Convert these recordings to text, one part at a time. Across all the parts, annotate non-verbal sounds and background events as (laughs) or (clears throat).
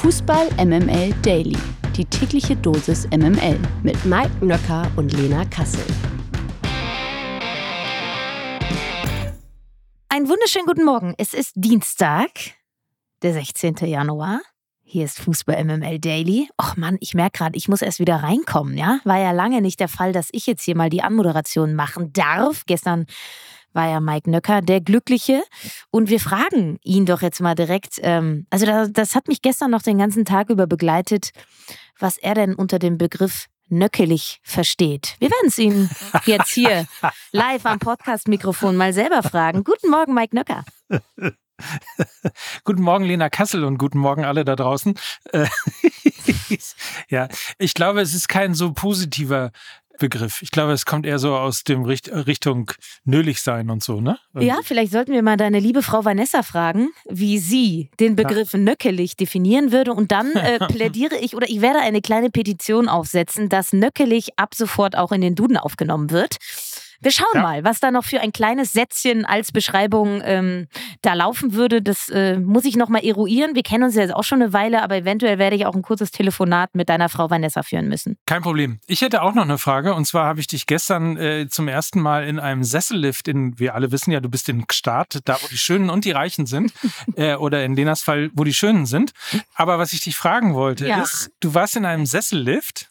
Fußball MML Daily. Die tägliche Dosis MML mit Mike Nöcker und Lena Kassel. Einen wunderschönen guten Morgen. Es ist Dienstag, der 16. Januar. Hier ist Fußball MML Daily. Och Mann, ich merke gerade, ich muss erst wieder reinkommen, ja? War ja lange nicht der Fall, dass ich jetzt hier mal die Anmoderation machen darf. Gestern war ja Mike Nöcker der Glückliche. Und wir fragen ihn doch jetzt mal direkt. Ähm, also, das, das hat mich gestern noch den ganzen Tag über begleitet, was er denn unter dem Begriff nöckelig versteht. Wir werden es ihn jetzt hier (laughs) live am Podcast-Mikrofon mal selber fragen. Guten Morgen, Mike Nöcker. (laughs) guten Morgen, Lena Kassel und guten Morgen alle da draußen. (laughs) Ja, ich glaube, es ist kein so positiver Begriff. Ich glaube, es kommt eher so aus dem Richt Richtung nölig sein und so, ne? Ja, vielleicht sollten wir mal deine liebe Frau Vanessa fragen, wie sie den Begriff ja. nöckelig definieren würde. Und dann äh, (laughs) plädiere ich oder ich werde eine kleine Petition aufsetzen, dass nöckelig ab sofort auch in den Duden aufgenommen wird. Wir schauen ja. mal, was da noch für ein kleines Sätzchen als Beschreibung ähm, da laufen würde. Das äh, muss ich nochmal eruieren. Wir kennen uns ja jetzt auch schon eine Weile, aber eventuell werde ich auch ein kurzes Telefonat mit deiner Frau Vanessa führen müssen. Kein Problem. Ich hätte auch noch eine Frage. Und zwar habe ich dich gestern äh, zum ersten Mal in einem Sessellift in, wir alle wissen ja, du bist in Start, da wo die Schönen und die Reichen sind. (laughs) äh, oder in Lenas Fall, wo die Schönen sind. Aber was ich dich fragen wollte, ja. ist, du warst in einem Sessellift,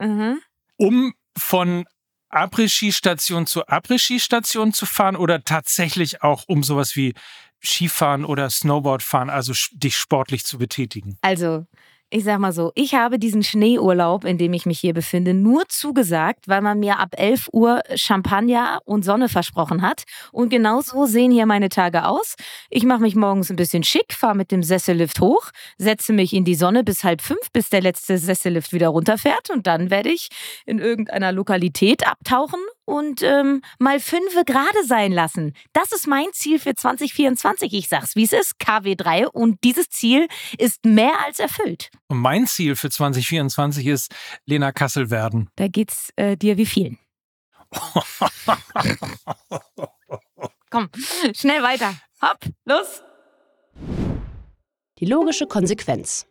mhm. um von Après-Ski-Station zu Après-Ski-Station zu fahren oder tatsächlich auch um sowas wie Skifahren oder Snowboardfahren, also dich sportlich zu betätigen? Also, ich sag mal so, ich habe diesen Schneeurlaub, in dem ich mich hier befinde, nur zugesagt, weil man mir ab 11 Uhr Champagner und Sonne versprochen hat. Und genau so sehen hier meine Tage aus. Ich mache mich morgens ein bisschen schick, fahre mit dem Sessellift hoch, setze mich in die Sonne bis halb fünf, bis der letzte Sessellift wieder runterfährt. Und dann werde ich in irgendeiner Lokalität abtauchen und ähm, mal fünfe gerade sein lassen. Das ist mein Ziel für 2024. Ich sag's, wie es ist, KW3. Und dieses Ziel ist mehr als erfüllt. Und mein Ziel für 2024 ist Lena Kassel werden. Da geht's äh, dir wie vielen. (laughs) Komm, schnell weiter. Hopp, los. Die logische Konsequenz.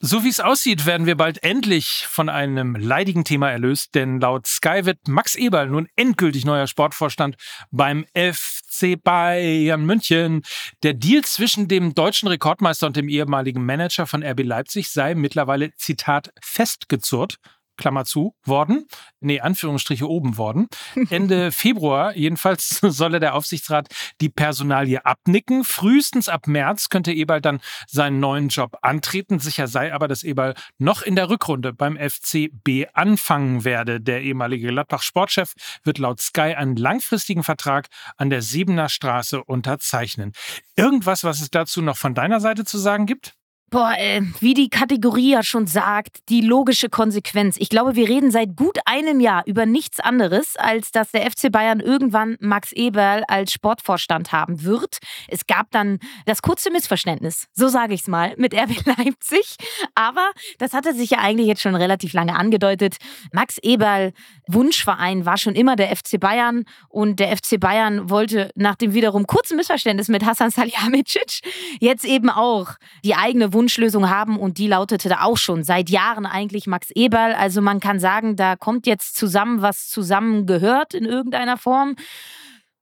So wie es aussieht, werden wir bald endlich von einem leidigen Thema erlöst, denn laut Sky wird Max Eberl nun endgültig neuer Sportvorstand beim FC Bayern München. Der Deal zwischen dem deutschen Rekordmeister und dem ehemaligen Manager von RB Leipzig sei mittlerweile, Zitat, festgezurrt. Klammer zu, worden. Nee, Anführungsstriche oben worden. (laughs) Ende Februar jedenfalls (laughs) solle der Aufsichtsrat die Personalie abnicken. Frühestens ab März könnte Eberl dann seinen neuen Job antreten. Sicher sei aber, dass Eberl noch in der Rückrunde beim FCB anfangen werde. Der ehemalige Gladbach-Sportchef wird laut Sky einen langfristigen Vertrag an der Siebener Straße unterzeichnen. Irgendwas, was es dazu noch von deiner Seite zu sagen gibt? Boah, äh, wie die Kategorie ja schon sagt, die logische Konsequenz. Ich glaube, wir reden seit gut einem Jahr über nichts anderes, als dass der FC Bayern irgendwann Max Eberl als Sportvorstand haben wird. Es gab dann das kurze Missverständnis, so sage ich es mal, mit RB (laughs) Leipzig. Aber das hatte sich ja eigentlich jetzt schon relativ lange angedeutet. Max Eberl, Wunschverein, war schon immer der FC Bayern und der FC Bayern wollte nach dem wiederum kurzen Missverständnis mit Hassan Salihamidzic jetzt eben auch die eigene Wunschlösung haben und die lautete da auch schon seit Jahren eigentlich Max Eberl. Also man kann sagen, da kommt jetzt zusammen, was zusammengehört in irgendeiner Form.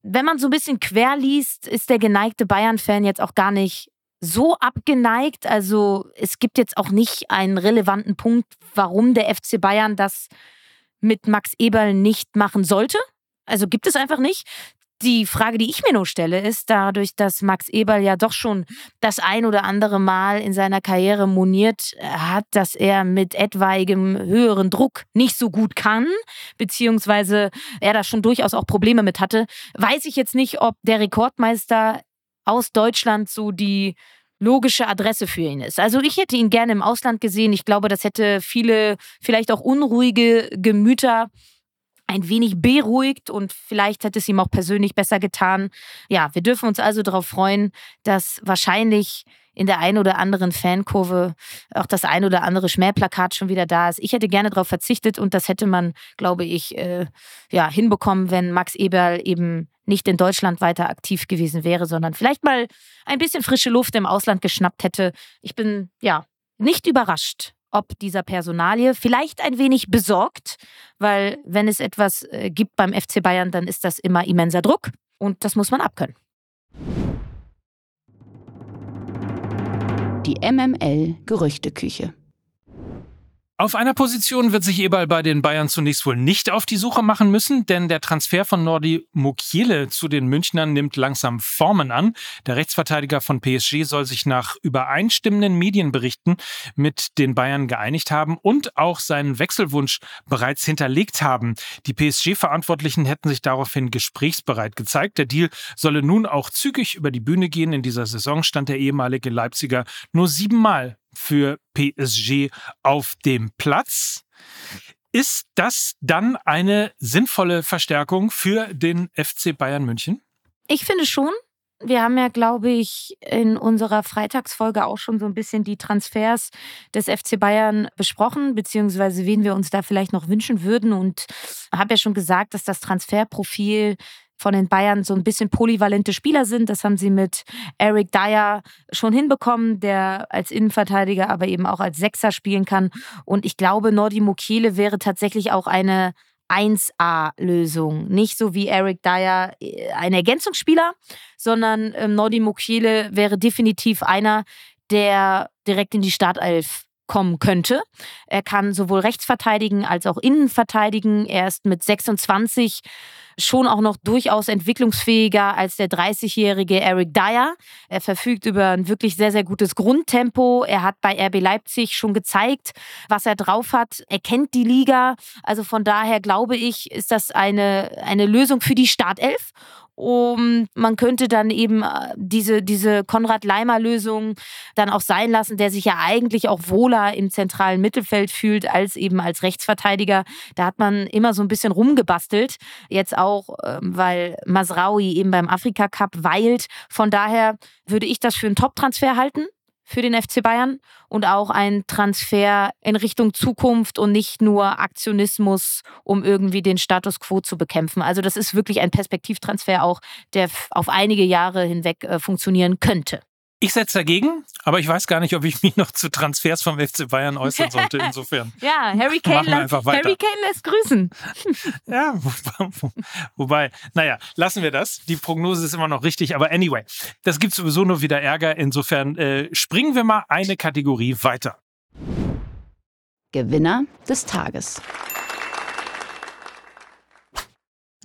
Wenn man so ein bisschen quer liest, ist der geneigte Bayern-Fan jetzt auch gar nicht so abgeneigt. Also es gibt jetzt auch nicht einen relevanten Punkt, warum der FC Bayern das mit Max Eberl nicht machen sollte. Also gibt es einfach nicht. Die Frage, die ich mir nur stelle, ist dadurch, dass Max Eberl ja doch schon das ein oder andere Mal in seiner Karriere moniert hat, dass er mit etwaigem höheren Druck nicht so gut kann, beziehungsweise er da schon durchaus auch Probleme mit hatte, weiß ich jetzt nicht, ob der Rekordmeister aus Deutschland so die logische Adresse für ihn ist. Also ich hätte ihn gerne im Ausland gesehen. Ich glaube, das hätte viele, vielleicht auch unruhige Gemüter ein wenig beruhigt und vielleicht hätte es ihm auch persönlich besser getan. Ja, wir dürfen uns also darauf freuen, dass wahrscheinlich in der einen oder anderen Fankurve auch das ein oder andere Schmähplakat schon wieder da ist. Ich hätte gerne darauf verzichtet und das hätte man, glaube ich, äh, ja, hinbekommen, wenn Max Eberl eben nicht in Deutschland weiter aktiv gewesen wäre, sondern vielleicht mal ein bisschen frische Luft im Ausland geschnappt hätte. Ich bin ja nicht überrascht, ob dieser Personalie, vielleicht ein wenig besorgt, weil wenn es etwas äh, gibt beim FC Bayern, dann ist das immer immenser Druck und das muss man abkönnen. Die MML Gerüchteküche. Auf einer Position wird sich Eberl bei den Bayern zunächst wohl nicht auf die Suche machen müssen, denn der Transfer von Nordi Mukiele zu den Münchnern nimmt langsam Formen an. Der Rechtsverteidiger von PSG soll sich nach übereinstimmenden Medienberichten mit den Bayern geeinigt haben und auch seinen Wechselwunsch bereits hinterlegt haben. Die PSG-Verantwortlichen hätten sich daraufhin gesprächsbereit gezeigt. Der Deal solle nun auch zügig über die Bühne gehen. In dieser Saison stand der ehemalige Leipziger nur siebenmal für PSG auf dem Platz. Ist das dann eine sinnvolle Verstärkung für den FC Bayern München? Ich finde schon. Wir haben ja, glaube ich, in unserer Freitagsfolge auch schon so ein bisschen die Transfers des FC Bayern besprochen, beziehungsweise wen wir uns da vielleicht noch wünschen würden. Und habe ja schon gesagt, dass das Transferprofil von den Bayern so ein bisschen polyvalente Spieler sind. Das haben sie mit Eric Dyer schon hinbekommen, der als Innenverteidiger, aber eben auch als Sechser spielen kann. Und ich glaube, Nordi Mokele wäre tatsächlich auch eine 1A-Lösung. Nicht so wie Eric Dyer äh, ein Ergänzungsspieler, sondern ähm, Nordi Mokele wäre definitiv einer, der direkt in die Startelf kommen könnte. Er kann sowohl rechts verteidigen als auch innen verteidigen. Er ist mit 26 schon auch noch durchaus entwicklungsfähiger als der 30-jährige Eric Dyer. Er verfügt über ein wirklich sehr, sehr gutes Grundtempo. Er hat bei RB Leipzig schon gezeigt, was er drauf hat. Er kennt die Liga. Also von daher glaube ich, ist das eine, eine Lösung für die Startelf. Und man könnte dann eben äh, diese, diese Konrad-Leimer-Lösung dann auch sein lassen, der sich ja eigentlich auch wohler im zentralen Mittelfeld fühlt als eben als Rechtsverteidiger. Da hat man immer so ein bisschen rumgebastelt. Jetzt auch, ähm, weil Masraui eben beim Afrika Cup weilt. Von daher würde ich das für einen Top-Transfer halten für den FC Bayern und auch ein Transfer in Richtung Zukunft und nicht nur Aktionismus, um irgendwie den Status quo zu bekämpfen. Also das ist wirklich ein Perspektivtransfer auch, der auf einige Jahre hinweg äh, funktionieren könnte. Ich setze dagegen, aber ich weiß gar nicht, ob ich (laughs) mich noch zu Transfers vom FC Bayern äußern sollte. Insofern. (laughs) ja, Harry Kane, lässt, Harry Kane lässt grüßen. (laughs) ja, wobei, naja, lassen wir das. Die Prognose ist immer noch richtig, aber anyway, das gibt sowieso nur wieder Ärger. Insofern äh, springen wir mal eine Kategorie weiter. Gewinner des Tages.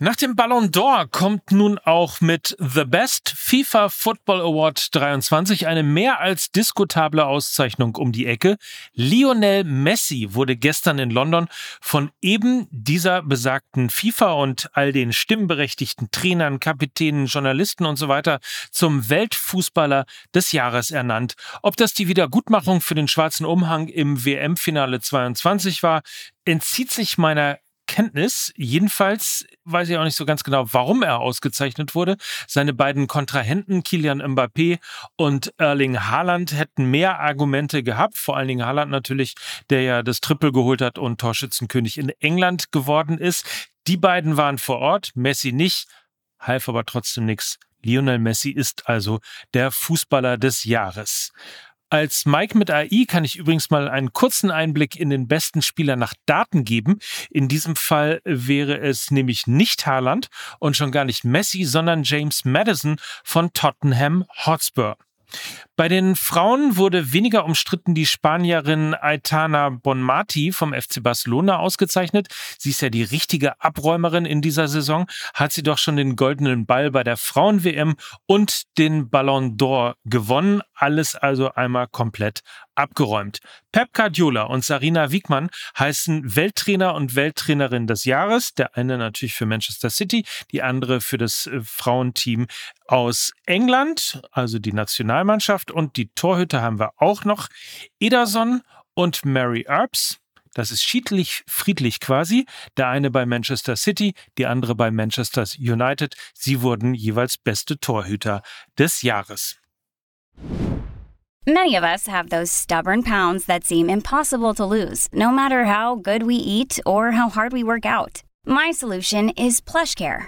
Nach dem Ballon d'Or kommt nun auch mit The Best FIFA Football Award 23 eine mehr als diskutable Auszeichnung um die Ecke. Lionel Messi wurde gestern in London von eben dieser besagten FIFA und all den stimmberechtigten Trainern, Kapitänen, Journalisten und so weiter zum Weltfußballer des Jahres ernannt. Ob das die Wiedergutmachung für den schwarzen Umhang im WM-Finale 22 war, entzieht sich meiner Kenntnis. Jedenfalls weiß ich auch nicht so ganz genau, warum er ausgezeichnet wurde. Seine beiden Kontrahenten, Kilian Mbappé und Erling Haaland, hätten mehr Argumente gehabt. Vor allen Dingen Haaland natürlich, der ja das Triple geholt hat und Torschützenkönig in England geworden ist. Die beiden waren vor Ort, Messi nicht, half aber trotzdem nichts. Lionel Messi ist also der Fußballer des Jahres. Als Mike mit AI kann ich übrigens mal einen kurzen Einblick in den besten Spieler nach Daten geben. In diesem Fall wäre es nämlich nicht Haaland und schon gar nicht Messi, sondern James Madison von Tottenham Hotspur. Bei den Frauen wurde weniger umstritten die Spanierin Aitana Bonmati vom FC Barcelona ausgezeichnet. Sie ist ja die richtige Abräumerin in dieser Saison, hat sie doch schon den goldenen Ball bei der Frauen-WM und den Ballon d'Or gewonnen. Alles also einmal komplett abgeräumt. Pep Guardiola und Sarina Wiegmann heißen Welttrainer und Welttrainerin des Jahres. Der eine natürlich für Manchester City, die andere für das äh, Frauenteam aus England, also die Nationalmannschaft. Und die Torhüter haben wir auch noch. Ederson und Mary Earps. Das ist schiedlich friedlich quasi. Der eine bei Manchester City, die andere bei Manchester United. Sie wurden jeweils beste Torhüter des Jahres. Many of us have those stubborn pounds that seem impossible to lose, no matter how good we eat or how hard we work out. My solution is PlushCare.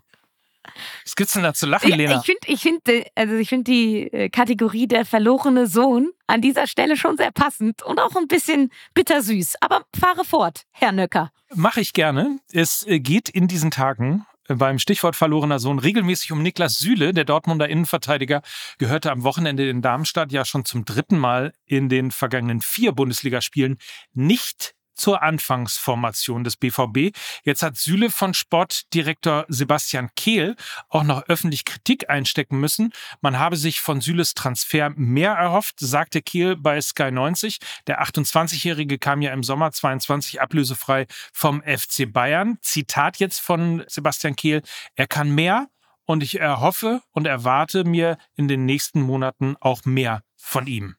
Was gibt's denn da zu lachen, Lena? Ich finde ich find, äh, also ich find die äh, Kategorie der verlorene Sohn an dieser Stelle schon sehr passend und auch ein bisschen bittersüß. Aber fahre fort, Herr Nöcker. Mache ich gerne. Es äh, geht in diesen Tagen beim Stichwort verlorener Sohn regelmäßig um Niklas Süle. Der Dortmunder Innenverteidiger gehörte am Wochenende in Darmstadt ja schon zum dritten Mal in den vergangenen vier Bundesligaspielen nicht zur Anfangsformation des BVB. Jetzt hat Süle von Sportdirektor Sebastian Kehl auch noch öffentlich Kritik einstecken müssen. Man habe sich von Süles Transfer mehr erhofft, sagte Kehl bei Sky 90. Der 28-Jährige kam ja im Sommer 22 ablösefrei vom FC Bayern. Zitat jetzt von Sebastian Kehl. Er kann mehr und ich erhoffe und erwarte mir in den nächsten Monaten auch mehr von ihm.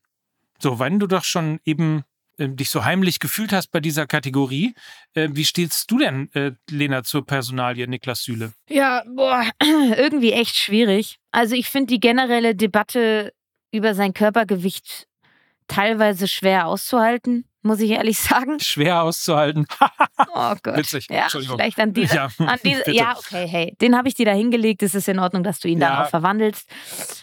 So, wenn du doch schon eben äh, dich so heimlich gefühlt hast bei dieser Kategorie. Äh, wie stehst du denn, äh, Lena, zur Personalie Niklas Süle? Ja, boah, (clears throat) irgendwie echt schwierig. Also ich finde die generelle Debatte über sein Körpergewicht teilweise schwer auszuhalten muss ich ehrlich sagen. Schwer auszuhalten. (laughs) oh Gott. Witzig. Ja, vielleicht an diese. Ja, an diese, (laughs) ja okay, hey, den habe ich dir da hingelegt. Es ist in Ordnung, dass du ihn ja. dann auch verwandelst.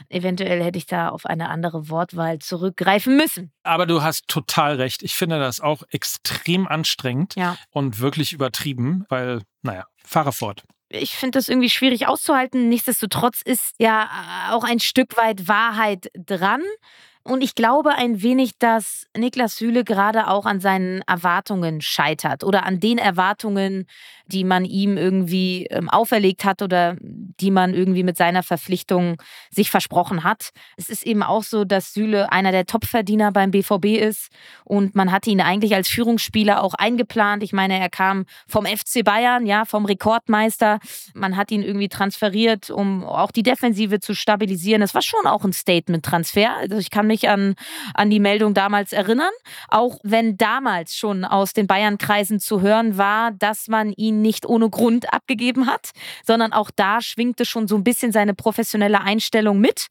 Eventuell hätte ich da auf eine andere Wortwahl zurückgreifen müssen. Aber du hast total recht. Ich finde das auch extrem anstrengend ja. und wirklich übertrieben, weil, naja, fahre fort ich finde das irgendwie schwierig auszuhalten. Nichtsdestotrotz ist ja auch ein Stück weit Wahrheit dran. Und ich glaube ein wenig, dass Niklas Süle gerade auch an seinen Erwartungen scheitert oder an den Erwartungen, die man ihm irgendwie ähm, auferlegt hat oder die man irgendwie mit seiner Verpflichtung sich versprochen hat. Es ist eben auch so, dass Süle einer der Topverdiener beim BVB ist und man hat ihn eigentlich als Führungsspieler auch eingeplant. Ich meine, er kam vom FC Bayern, ja, vom Rekordmeister. Man hat ihn irgendwie transferiert, um auch die Defensive zu stabilisieren. Das war schon auch ein Statement-Transfer. Also ich kann mich an, an die Meldung damals erinnern, auch wenn damals schon aus den Bayern-Kreisen zu hören war, dass man ihn nicht ohne Grund abgegeben hat, sondern auch da schwingte schon so ein bisschen seine professionelle Einstellung mit.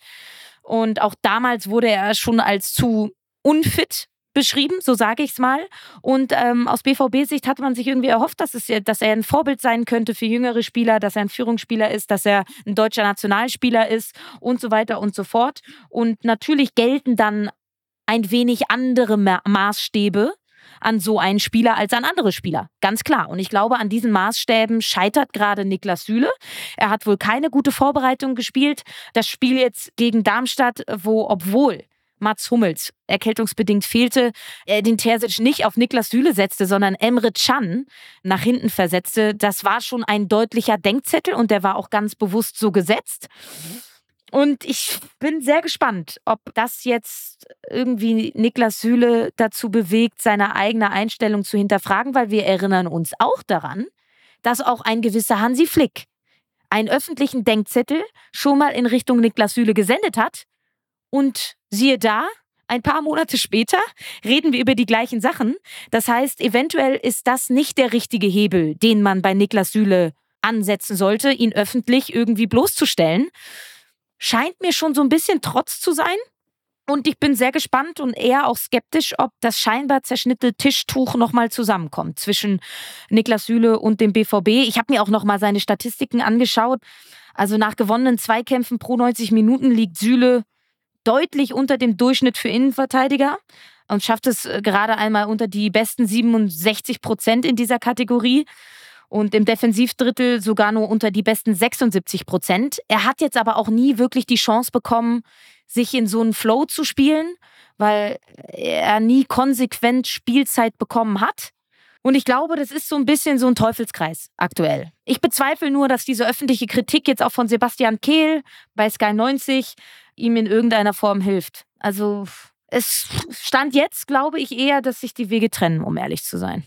Und auch damals wurde er schon als zu unfit beschrieben, so sage ich es mal. Und ähm, aus BVB-Sicht hat man sich irgendwie erhofft, dass, es, dass er ein Vorbild sein könnte für jüngere Spieler, dass er ein Führungsspieler ist, dass er ein deutscher Nationalspieler ist und so weiter und so fort. Und natürlich gelten dann ein wenig andere Ma Maßstäbe an so einen Spieler als an andere Spieler. Ganz klar. Und ich glaube, an diesen Maßstäben scheitert gerade Niklas Süle. Er hat wohl keine gute Vorbereitung gespielt. Das Spiel jetzt gegen Darmstadt, wo, obwohl Mats Hummels erkältungsbedingt fehlte, er den Terzic nicht auf Niklas Süle setzte, sondern Emre Can nach hinten versetzte. Das war schon ein deutlicher Denkzettel und der war auch ganz bewusst so gesetzt. Und ich bin sehr gespannt, ob das jetzt irgendwie Niklas Süle dazu bewegt, seine eigene Einstellung zu hinterfragen, weil wir erinnern uns auch daran, dass auch ein gewisser Hansi Flick einen öffentlichen Denkzettel schon mal in Richtung Niklas Süle gesendet hat und siehe da, ein paar Monate später reden wir über die gleichen Sachen. Das heißt, eventuell ist das nicht der richtige Hebel, den man bei Niklas Süle ansetzen sollte, ihn öffentlich irgendwie bloßzustellen. Scheint mir schon so ein bisschen Trotz zu sein. Und ich bin sehr gespannt und eher auch skeptisch, ob das scheinbar zerschnittene Tischtuch nochmal zusammenkommt zwischen Niklas Süle und dem BVB. Ich habe mir auch nochmal seine Statistiken angeschaut. Also nach gewonnenen Zweikämpfen pro 90 Minuten liegt Süle deutlich unter dem Durchschnitt für Innenverteidiger und schafft es äh, gerade einmal unter die besten 67 Prozent in dieser Kategorie und im Defensivdrittel sogar nur unter die besten 76 Prozent. Er hat jetzt aber auch nie wirklich die Chance bekommen, sich in so einen Flow zu spielen, weil er nie konsequent Spielzeit bekommen hat. Und ich glaube, das ist so ein bisschen so ein Teufelskreis aktuell. Ich bezweifle nur, dass diese öffentliche Kritik jetzt auch von Sebastian Kehl bei Sky 90 ihm in irgendeiner Form hilft. Also es stand jetzt, glaube ich, eher, dass sich die Wege trennen, um ehrlich zu sein.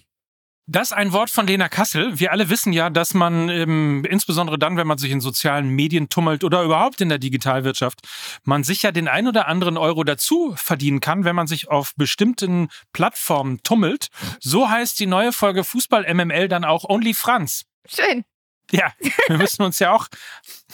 Das ein Wort von Lena Kassel. Wir alle wissen ja, dass man ähm, insbesondere dann, wenn man sich in sozialen Medien tummelt oder überhaupt in der Digitalwirtschaft, man sich ja den ein oder anderen Euro dazu verdienen kann, wenn man sich auf bestimmten Plattformen tummelt. So heißt die neue Folge Fußball MML dann auch Only Franz. Schön. Ja, wir müssen uns ja auch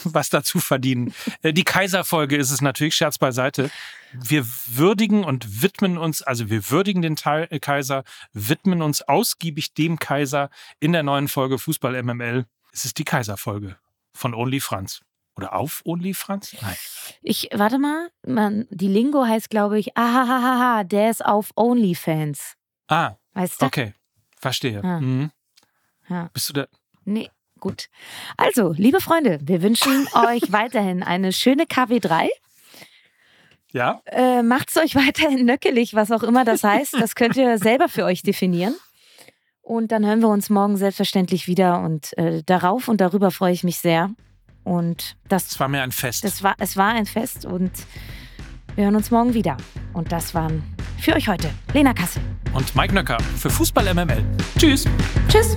was dazu verdienen. Äh, die Kaiserfolge ist es natürlich, Scherz beiseite. Wir würdigen und widmen uns, also wir würdigen den äh, Kaiser, widmen uns ausgiebig dem Kaiser in der neuen Folge Fußball MML. Es ist die Kaiserfolge von Only Franz. Oder auf Only Franz? Nein. Ich, warte mal, man, die Lingo heißt, glaube ich, ahahaha, der ist auf OnlyFans. Ah. Weißt du? Okay, verstehe. Ah. Mhm. Ja. Bist du da? Nee. Gut. Also, liebe Freunde, wir wünschen (laughs) euch weiterhin eine schöne KW3. Ja. Äh, Macht es euch weiterhin nöckelig, was auch immer das heißt. Das könnt ihr (laughs) selber für euch definieren. Und dann hören wir uns morgen selbstverständlich wieder. Und äh, darauf und darüber freue ich mich sehr. Und das, das war mir ein Fest. Das war, es war ein Fest und wir hören uns morgen wieder. Und das waren für euch heute Lena Kassel. Und Mike Nöcker für Fußball MML. Tschüss. Tschüss.